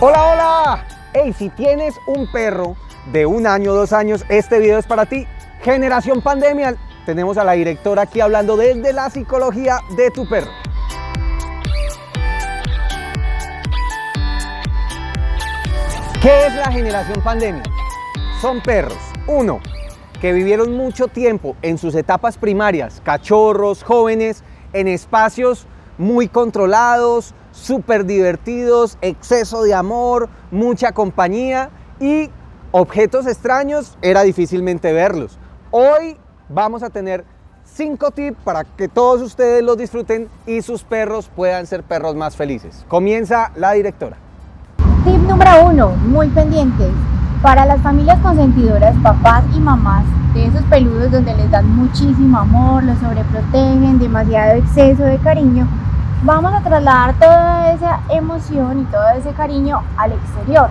Hola, hola. Hey, si tienes un perro de un año, dos años, este video es para ti. Generación Pandemia. Tenemos a la directora aquí hablando desde la psicología de tu perro. ¿Qué es la generación pandemia? Son perros, uno, que vivieron mucho tiempo en sus etapas primarias, cachorros, jóvenes, en espacios muy controlados, súper divertidos, exceso de amor, mucha compañía y objetos extraños era difícilmente verlos. Hoy vamos a tener cinco tips para que todos ustedes los disfruten y sus perros puedan ser perros más felices. Comienza la directora. Tip número uno, muy pendientes. Para las familias consentidoras, papás y mamás de esos peludos donde les dan muchísimo amor, los sobreprotegen, demasiado exceso de cariño, vamos a trasladar toda esa emoción y todo ese cariño al exterior,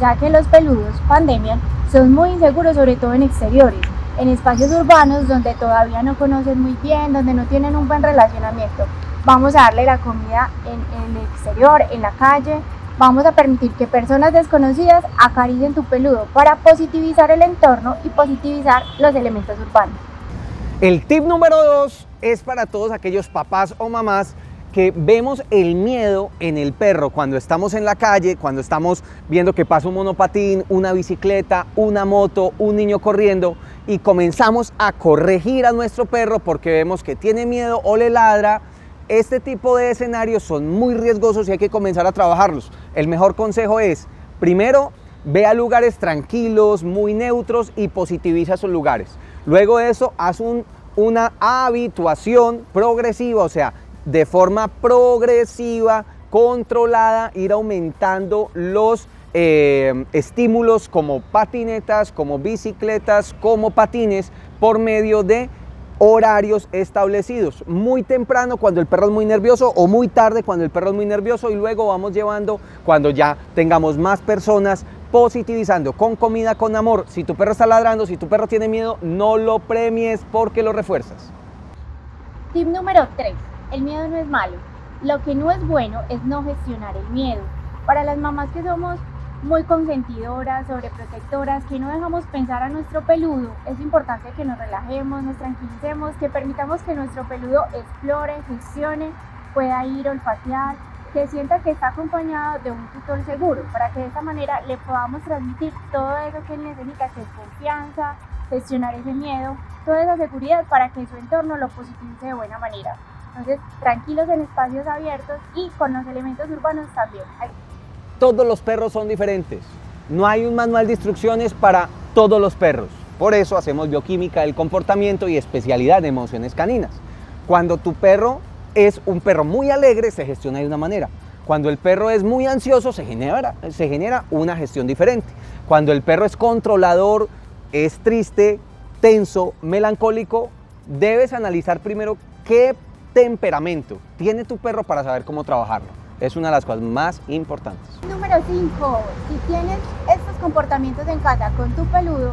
ya que los peludos pandemia son muy inseguros, sobre todo en exteriores, en espacios urbanos donde todavía no conocen muy bien, donde no tienen un buen relacionamiento. Vamos a darle la comida en, en el exterior, en la calle, Vamos a permitir que personas desconocidas acaricien tu peludo para positivizar el entorno y positivizar los elementos urbanos. El tip número dos es para todos aquellos papás o mamás que vemos el miedo en el perro cuando estamos en la calle, cuando estamos viendo que pasa un monopatín, una bicicleta, una moto, un niño corriendo y comenzamos a corregir a nuestro perro porque vemos que tiene miedo o le ladra este tipo de escenarios son muy riesgosos y hay que comenzar a trabajarlos. El mejor consejo es, primero, ve a lugares tranquilos, muy neutros y positiviza esos lugares. Luego de eso, haz una habituación progresiva, o sea, de forma progresiva, controlada, ir aumentando los eh, estímulos como patinetas, como bicicletas, como patines, por medio de horarios establecidos. Muy temprano cuando el perro es muy nervioso o muy tarde cuando el perro es muy nervioso y luego vamos llevando cuando ya tengamos más personas positivizando con comida, con amor. Si tu perro está ladrando, si tu perro tiene miedo, no lo premies porque lo refuerzas. Tip número 3. El miedo no es malo. Lo que no es bueno es no gestionar el miedo. Para las mamás que somos muy consentidoras, sobreprotectoras, que no dejamos pensar a nuestro peludo. Es importante que nos relajemos, nos tranquilicemos, que permitamos que nuestro peludo explore, gestione, pueda ir olfatear, que sienta que está acompañado de un tutor seguro, para que de esta manera le podamos transmitir todo eso que él necesita, que es confianza, gestionar ese miedo, toda esa seguridad para que su entorno lo positivice de buena manera. Entonces, tranquilos en espacios abiertos y con los elementos urbanos también. Todos los perros son diferentes. No hay un manual de instrucciones para todos los perros. Por eso hacemos bioquímica del comportamiento y especialidad de emociones caninas. Cuando tu perro es un perro muy alegre, se gestiona de una manera. Cuando el perro es muy ansioso, se genera, se genera una gestión diferente. Cuando el perro es controlador, es triste, tenso, melancólico, debes analizar primero qué temperamento tiene tu perro para saber cómo trabajarlo. Es una de las cosas más importantes. Número 5. Si tienes estos comportamientos en casa con tu peludo,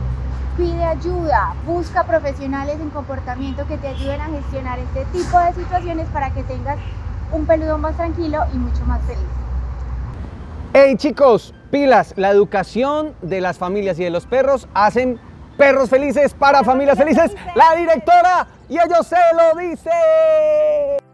pide ayuda, busca profesionales en comportamiento que te ayuden a gestionar este tipo de situaciones para que tengas un peludo más tranquilo y mucho más feliz. Hey chicos, pilas, la educación de las familias y de los perros hacen perros felices para familias felices. La directora y ellos se lo dicen.